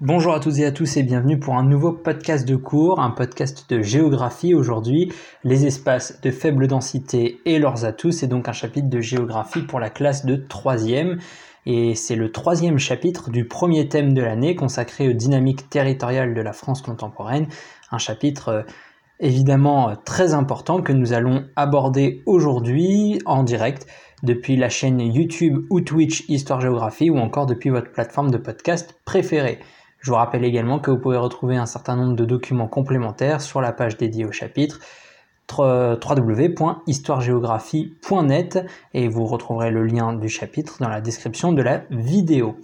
Bonjour à toutes et à tous et bienvenue pour un nouveau podcast de cours, un podcast de géographie aujourd'hui, les espaces de faible densité et leurs atouts, c'est donc un chapitre de géographie pour la classe de troisième. Et c'est le troisième chapitre du premier thème de l'année consacré aux dynamiques territoriales de la France contemporaine, un chapitre euh, évidemment euh, très important que nous allons aborder aujourd'hui en direct depuis la chaîne YouTube ou Twitch Histoire Géographie ou encore depuis votre plateforme de podcast préférée. Je vous rappelle également que vous pouvez retrouver un certain nombre de documents complémentaires sur la page dédiée au chapitre www.histoiregéographie.net et vous retrouverez le lien du chapitre dans la description de la vidéo.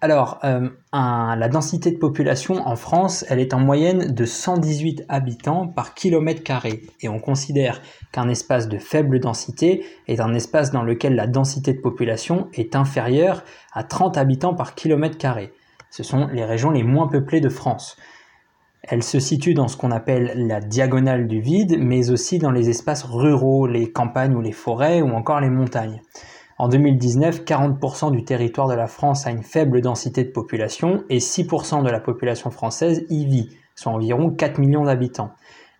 Alors, euh, la densité de population en France, elle est en moyenne de 118 habitants par kilomètre carré. Et on considère qu'un espace de faible densité est un espace dans lequel la densité de population est inférieure à 30 habitants par kilomètre carré. Ce sont les régions les moins peuplées de France. Elles se situent dans ce qu'on appelle la diagonale du vide, mais aussi dans les espaces ruraux, les campagnes ou les forêts, ou encore les montagnes. En 2019, 40% du territoire de la France a une faible densité de population et 6% de la population française y vit, soit environ 4 millions d'habitants.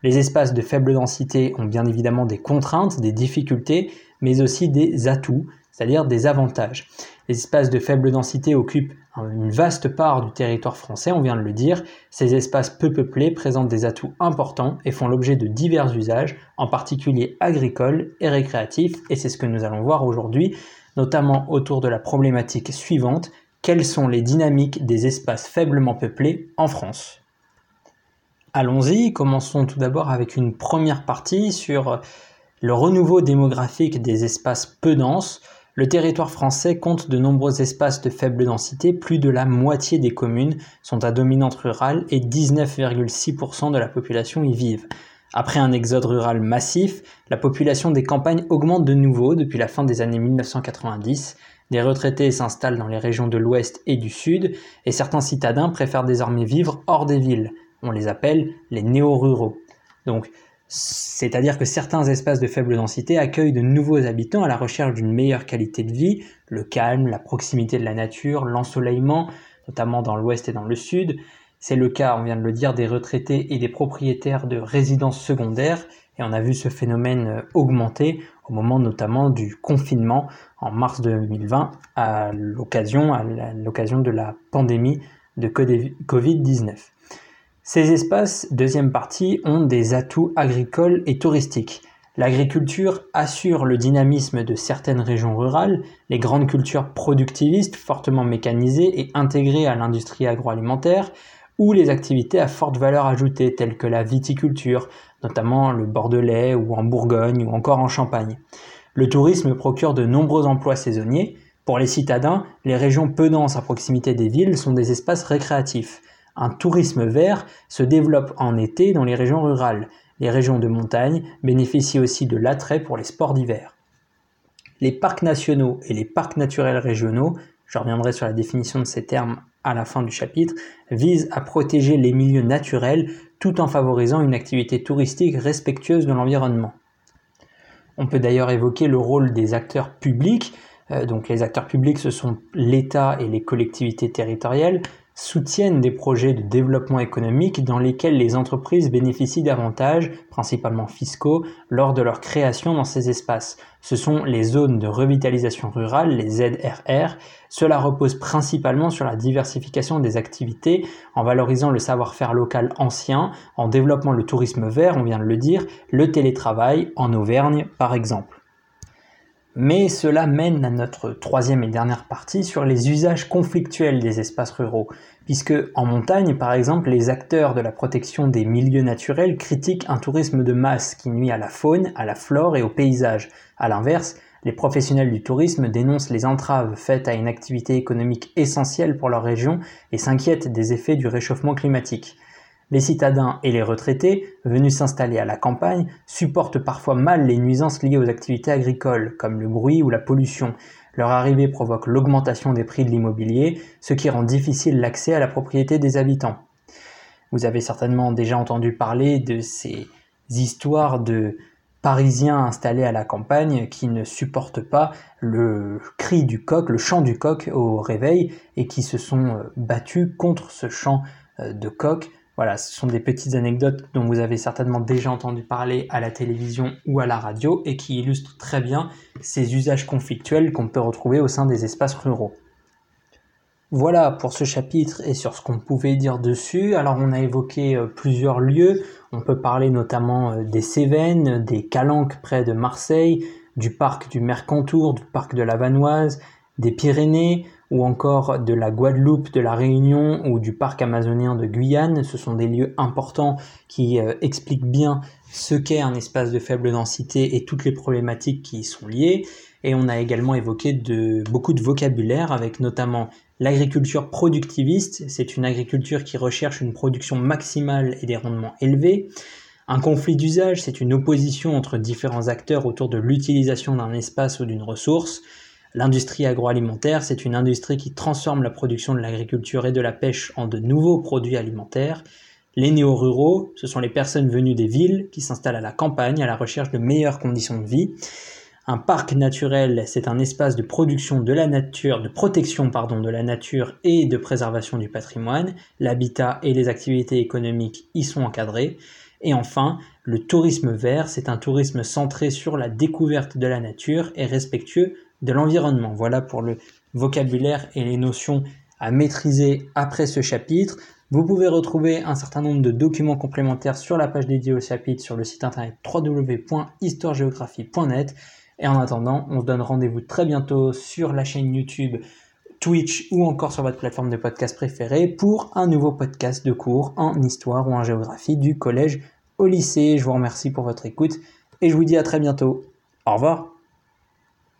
Les espaces de faible densité ont bien évidemment des contraintes, des difficultés, mais aussi des atouts, c'est-à-dire des avantages. Les espaces de faible densité occupent une vaste part du territoire français, on vient de le dire. Ces espaces peu peuplés présentent des atouts importants et font l'objet de divers usages, en particulier agricoles et récréatifs, et c'est ce que nous allons voir aujourd'hui, notamment autour de la problématique suivante, quelles sont les dynamiques des espaces faiblement peuplés en France? Allons-y, commençons tout d'abord avec une première partie sur le renouveau démographique des espaces peu denses, le territoire français compte de nombreux espaces de faible densité, plus de la moitié des communes sont à dominante rurale et 19,6% de la population y vivent. Après un exode rural massif, la population des campagnes augmente de nouveau depuis la fin des années 1990. Des retraités s'installent dans les régions de l'ouest et du sud, et certains citadins préfèrent désormais vivre hors des villes. On les appelle les néo-ruraux. Donc, c'est-à-dire que certains espaces de faible densité accueillent de nouveaux habitants à la recherche d'une meilleure qualité de vie, le calme, la proximité de la nature, l'ensoleillement, notamment dans l'ouest et dans le sud. C'est le cas, on vient de le dire, des retraités et des propriétaires de résidences secondaires, et on a vu ce phénomène euh, augmenter au moment notamment du confinement en mars 2020 à l'occasion, à l'occasion de la pandémie de Covid-19. Ces espaces, deuxième partie, ont des atouts agricoles et touristiques. L'agriculture assure le dynamisme de certaines régions rurales, les grandes cultures productivistes fortement mécanisées et intégrées à l'industrie agroalimentaire, ou les activités à forte valeur ajoutée telles que la viticulture, notamment le Bordelais ou en Bourgogne ou encore en Champagne. Le tourisme procure de nombreux emplois saisonniers. Pour les citadins, les régions peu denses à proximité des villes sont des espaces récréatifs. Un tourisme vert se développe en été dans les régions rurales. Les régions de montagne bénéficient aussi de l'attrait pour les sports d'hiver. Les parcs nationaux et les parcs naturels régionaux, je reviendrai sur la définition de ces termes à la fin du chapitre, visent à protéger les milieux naturels tout en favorisant une activité touristique respectueuse de l'environnement. On peut d'ailleurs évoquer le rôle des acteurs publics. Euh, donc les acteurs publics, ce sont l'État et les collectivités territoriales, soutiennent des projets de développement économique dans lesquels les entreprises bénéficient d'avantages, principalement fiscaux, lors de leur création dans ces espaces. Ce sont les zones de revitalisation rurale, les ZRR. Cela repose principalement sur la diversification des activités, en valorisant le savoir-faire local ancien, en développant le tourisme vert, on vient de le dire, le télétravail, en Auvergne par exemple. Mais cela mène à notre troisième et dernière partie sur les usages conflictuels des espaces ruraux, puisque en montagne, par exemple, les acteurs de la protection des milieux naturels critiquent un tourisme de masse qui nuit à la faune, à la flore et au paysage. A l'inverse, les professionnels du tourisme dénoncent les entraves faites à une activité économique essentielle pour leur région et s'inquiètent des effets du réchauffement climatique. Les citadins et les retraités, venus s'installer à la campagne, supportent parfois mal les nuisances liées aux activités agricoles, comme le bruit ou la pollution. Leur arrivée provoque l'augmentation des prix de l'immobilier, ce qui rend difficile l'accès à la propriété des habitants. Vous avez certainement déjà entendu parler de ces histoires de Parisiens installés à la campagne qui ne supportent pas le cri du coq, le chant du coq au réveil et qui se sont euh, battus contre ce chant euh, de coq. Voilà, ce sont des petites anecdotes dont vous avez certainement déjà entendu parler à la télévision ou à la radio et qui illustrent très bien ces usages conflictuels qu'on peut retrouver au sein des espaces ruraux. Voilà pour ce chapitre et sur ce qu'on pouvait dire dessus. Alors on a évoqué euh, plusieurs lieux. On peut parler notamment euh, des Cévennes, des Calanques près de Marseille, du parc du Mercantour, du parc de la Vanoise, des Pyrénées ou encore de la Guadeloupe, de la Réunion ou du parc amazonien de Guyane. Ce sont des lieux importants qui euh, expliquent bien ce qu'est un espace de faible densité et toutes les problématiques qui y sont liées. Et on a également évoqué beaucoup de vocabulaire avec notamment L'agriculture productiviste, c'est une agriculture qui recherche une production maximale et des rendements élevés. Un conflit d'usage, c'est une opposition entre différents acteurs autour de l'utilisation d'un espace ou d'une ressource. L'industrie agroalimentaire, c'est une industrie qui transforme la production de l'agriculture et de la pêche en de nouveaux produits alimentaires. Les néo-ruraux, ce sont les personnes venues des villes qui s'installent à la campagne à la recherche de meilleures conditions de vie. Un parc naturel, c'est un espace de production de la nature, de protection pardon, de la nature et de préservation du patrimoine. L'habitat et les activités économiques y sont encadrés. Et enfin, le tourisme vert, c'est un tourisme centré sur la découverte de la nature et respectueux de l'environnement. Voilà pour le vocabulaire et les notions à maîtriser après ce chapitre. Vous pouvez retrouver un certain nombre de documents complémentaires sur la page dédiée au chapitre sur le site internet www.histoiregéographie.net et en attendant, on se donne rendez-vous très bientôt sur la chaîne YouTube, Twitch ou encore sur votre plateforme de podcast préférée pour un nouveau podcast de cours en histoire ou en géographie du collège au lycée. Je vous remercie pour votre écoute et je vous dis à très bientôt. Au revoir.